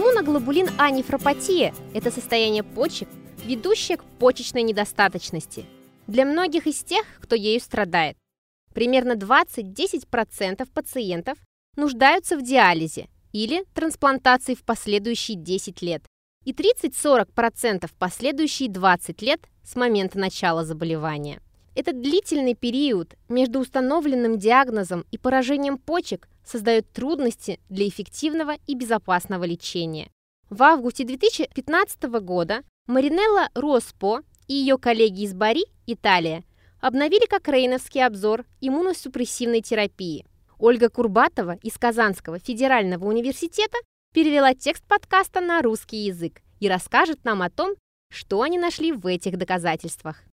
Иммуноглобулин А нефропатия – это состояние почек, ведущее к почечной недостаточности. Для многих из тех, кто ею страдает. Примерно 20-10% пациентов нуждаются в диализе или трансплантации в последующие 10 лет и 30-40% в последующие 20 лет с момента начала заболевания. Этот длительный период между установленным диагнозом и поражением почек создает трудности для эффективного и безопасного лечения. В августе 2015 года Маринелла Роспо и ее коллеги из Бари, Италия, обновили кокрейновский обзор иммуносупрессивной терапии. Ольга Курбатова из Казанского федерального университета перевела текст подкаста на русский язык и расскажет нам о том, что они нашли в этих доказательствах.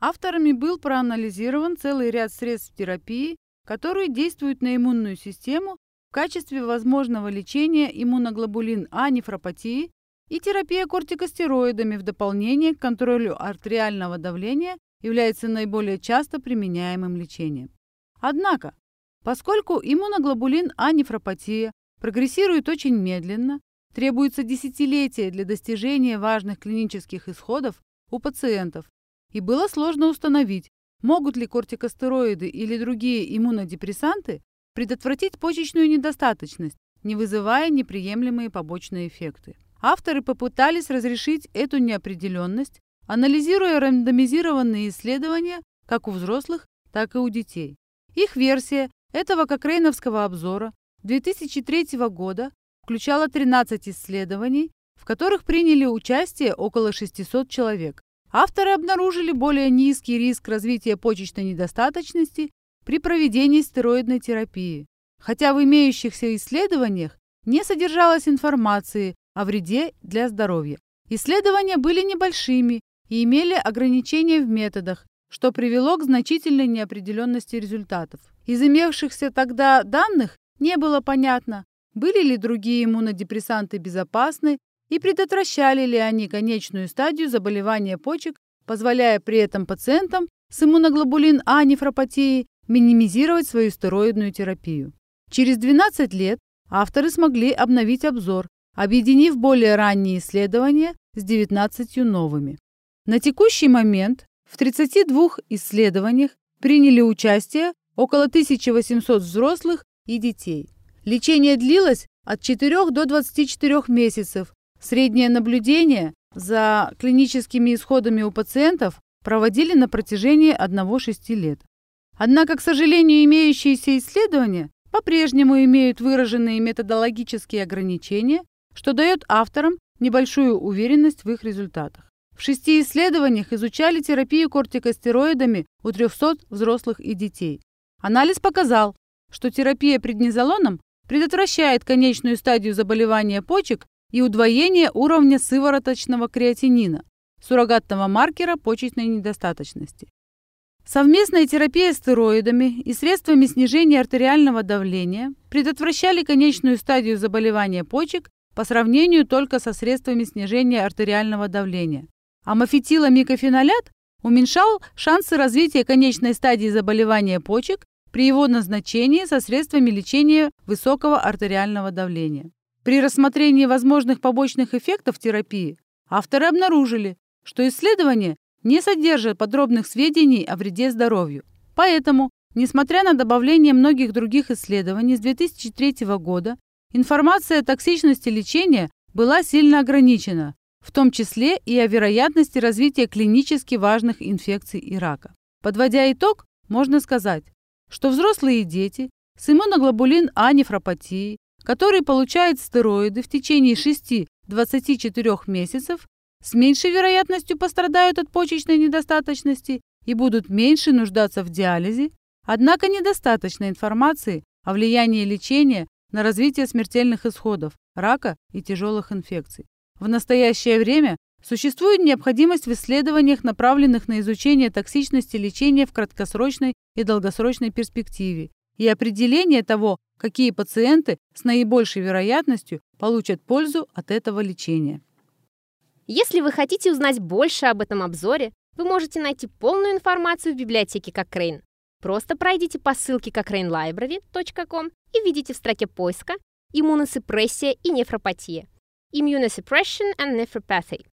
Авторами был проанализирован целый ряд средств терапии, которые действуют на иммунную систему в качестве возможного лечения иммуноглобулин А нефропатии и терапия кортикостероидами в дополнение к контролю артериального давления является наиболее часто применяемым лечением. Однако, поскольку иммуноглобулин А нефропатия прогрессирует очень медленно, требуется десятилетия для достижения важных клинических исходов у пациентов, и было сложно установить, могут ли кортикостероиды или другие иммунодепрессанты предотвратить почечную недостаточность, не вызывая неприемлемые побочные эффекты. Авторы попытались разрешить эту неопределенность, анализируя рандомизированные исследования как у взрослых, так и у детей. Их версия этого кокрейновского обзора 2003 года включала 13 исследований, в которых приняли участие около 600 человек. Авторы обнаружили более низкий риск развития почечной недостаточности при проведении стероидной терапии, хотя в имеющихся исследованиях не содержалось информации о вреде для здоровья. Исследования были небольшими и имели ограничения в методах, что привело к значительной неопределенности результатов. Из имевшихся тогда данных не было понятно, были ли другие иммунодепрессанты безопасны и предотвращали ли они конечную стадию заболевания почек, позволяя при этом пациентам с иммуноглобулин А нефропатией минимизировать свою стероидную терапию. Через 12 лет авторы смогли обновить обзор, объединив более ранние исследования с 19 новыми. На текущий момент в 32 исследованиях приняли участие около 1800 взрослых и детей. Лечение длилось от 4 до 24 месяцев Среднее наблюдение за клиническими исходами у пациентов проводили на протяжении 1-6 лет. Однако, к сожалению, имеющиеся исследования по-прежнему имеют выраженные методологические ограничения, что дает авторам небольшую уверенность в их результатах. В шести исследованиях изучали терапию кортикостероидами у 300 взрослых и детей. Анализ показал, что терапия преднизолоном предотвращает конечную стадию заболевания почек и удвоение уровня сывороточного креатинина, суррогатного маркера почечной недостаточности. Совместная терапия стероидами и средствами снижения артериального давления предотвращали конечную стадию заболевания почек по сравнению только со средствами снижения артериального давления. А уменьшал шансы развития конечной стадии заболевания почек при его назначении со средствами лечения высокого артериального давления. При рассмотрении возможных побочных эффектов терапии авторы обнаружили, что исследования не содержат подробных сведений о вреде здоровью. Поэтому, несмотря на добавление многих других исследований с 2003 года, информация о токсичности лечения была сильно ограничена, в том числе и о вероятности развития клинически важных инфекций и рака. Подводя итог, можно сказать, что взрослые и дети с иммуноглобулин А нефропатией который получает стероиды в течение 6-24 месяцев, с меньшей вероятностью пострадают от почечной недостаточности и будут меньше нуждаться в диализе, однако недостаточно информации о влиянии лечения на развитие смертельных исходов, рака и тяжелых инфекций. В настоящее время существует необходимость в исследованиях, направленных на изучение токсичности лечения в краткосрочной и долгосрочной перспективе и определение того, какие пациенты с наибольшей вероятностью получат пользу от этого лечения. Если вы хотите узнать больше об этом обзоре, вы можете найти полную информацию в библиотеке Cochrane. Просто пройдите по ссылке cochranelibrary.com и введите в строке поиска иммуносупрессия и нефропатия. Immunosuppression and nephropathy.